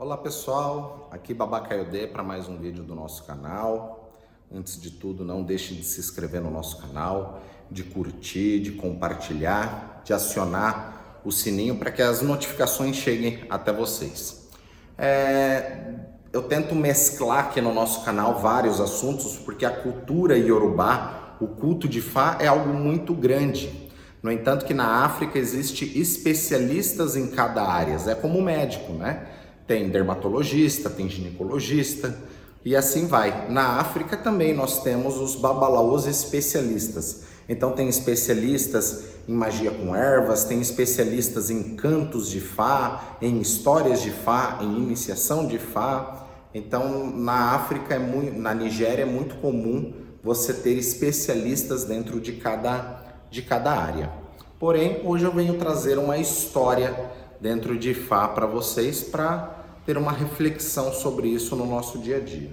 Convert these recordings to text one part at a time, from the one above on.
Olá pessoal, aqui Babacaiodê para mais um vídeo do nosso canal. Antes de tudo, não deixe de se inscrever no nosso canal, de curtir, de compartilhar, de acionar o sininho para que as notificações cheguem até vocês. É, eu tento mesclar aqui no nosso canal vários assuntos porque a cultura iorubá, o culto de Fá é algo muito grande. No entanto, que na África existe especialistas em cada área, é como médico, né? Tem dermatologista, tem ginecologista e assim vai. Na África também nós temos os babalaos especialistas. Então tem especialistas em magia com ervas, tem especialistas em cantos de Fá, em histórias de Fá, em iniciação de Fá. Então na África, é muito, na Nigéria é muito comum você ter especialistas dentro de cada, de cada área. Porém, hoje eu venho trazer uma história dentro de Fá para vocês para ter uma reflexão sobre isso no nosso dia a dia.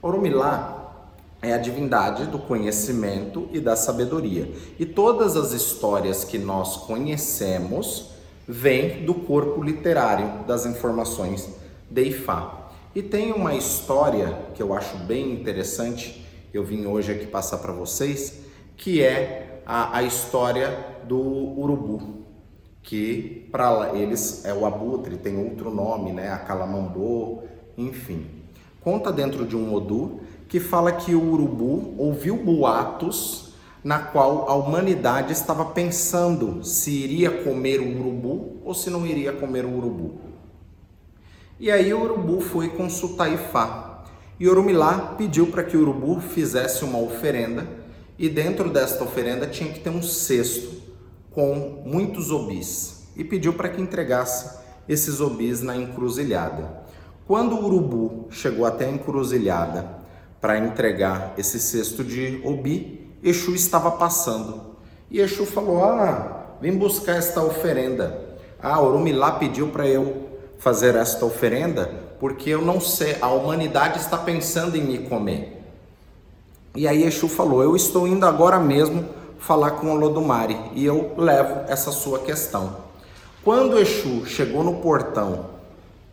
Orumilá é a divindade do conhecimento e da sabedoria. E todas as histórias que nós conhecemos vêm do corpo literário das informações de Ifá. E tem uma história que eu acho bem interessante, eu vim hoje aqui passar para vocês, que é a, a história do urubu que para eles é o abutre, tem outro nome, né? A calamambô, enfim. Conta dentro de um Odu que fala que o urubu ouviu boatos na qual a humanidade estava pensando se iria comer o urubu ou se não iria comer o urubu. E aí o urubu foi consultar Ifá. E Orumilá pediu para que o urubu fizesse uma oferenda e dentro desta oferenda tinha que ter um cesto com muitos obis e pediu para que entregasse esses obis na encruzilhada. Quando o urubu chegou até a encruzilhada para entregar esse cesto de obi, Exu estava passando. E Exu falou: Ah, vem buscar esta oferenda. Ah, Orumilá pediu para eu fazer esta oferenda porque eu não sei, a humanidade está pensando em me comer. E aí Exu falou: Eu estou indo agora mesmo falar com o Lodumare e eu levo essa sua questão. Quando Exu chegou no portão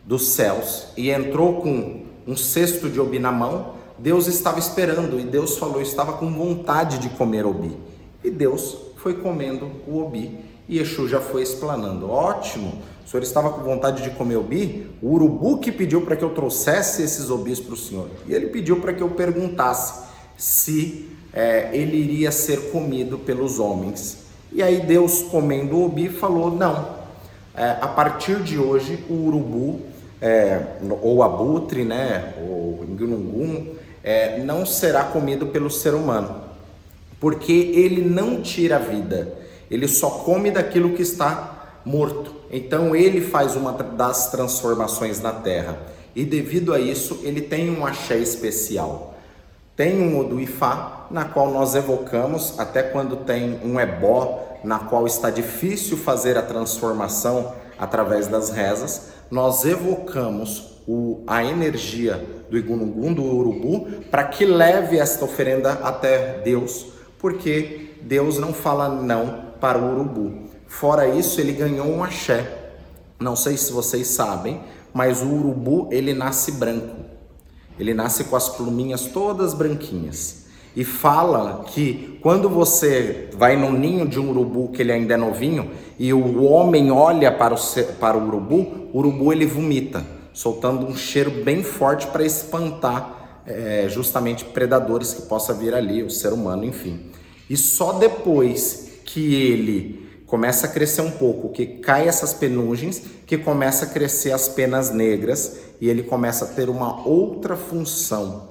dos céus e entrou com um cesto de obi na mão, Deus estava esperando e Deus falou, estava com vontade de comer obi. E Deus foi comendo o obi e Exu já foi explanando. Ótimo, o senhor estava com vontade de comer obi? O urubu que pediu para que eu trouxesse esses obis para o senhor. E ele pediu para que eu perguntasse se é, ele iria ser comido pelos homens. E aí Deus, comendo o obi, falou: não, é, a partir de hoje o urubu, é, ou abutre, né, ou ngungun, é, não será comido pelo ser humano, porque ele não tira a vida, ele só come daquilo que está morto. Então ele faz uma das transformações na terra. E devido a isso, ele tem um axé especial. Tem um Oduifá, na qual nós evocamos, até quando tem um ebó, na qual está difícil fazer a transformação através das rezas, nós evocamos o, a energia do Igunugum, do urubu, para que leve esta oferenda até Deus, porque Deus não fala não para o urubu. Fora isso, ele ganhou um axé. Não sei se vocês sabem, mas o urubu ele nasce branco. Ele nasce com as pluminhas todas branquinhas. E fala que quando você vai no ninho de um urubu que ele ainda é novinho e o homem olha para o, para o urubu, o urubu ele vomita, soltando um cheiro bem forte para espantar é, justamente predadores que possa vir ali, o ser humano, enfim. E só depois que ele começa a crescer um pouco, que cai essas penugens, que começa a crescer as penas negras e ele começa a ter uma outra função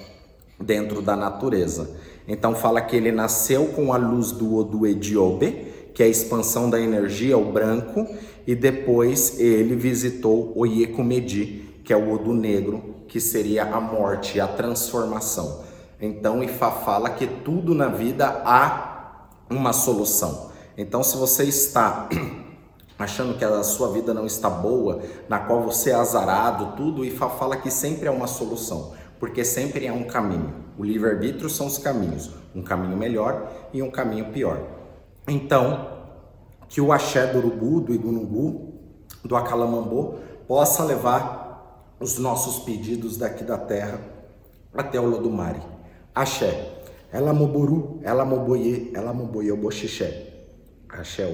dentro da natureza. Então fala que ele nasceu com a luz do Odu Ediobe, que é a expansão da energia, o branco, e depois ele visitou o Yekumedi, que é o Odu negro, que seria a morte, a transformação. Então Ifá fala que tudo na vida há uma solução. Então, se você está achando que a sua vida não está boa, na qual você é azarado, tudo, e fala que sempre é uma solução, porque sempre é um caminho. O livre-arbítrio são os caminhos, um caminho melhor e um caminho pior. Então, que o axé do urubu, do igunungu, do acalamambô, possa levar os nossos pedidos daqui da terra até o Lodumare. Axé. Ela moboru, ela moboye, ela moboye o boxixé. Axé.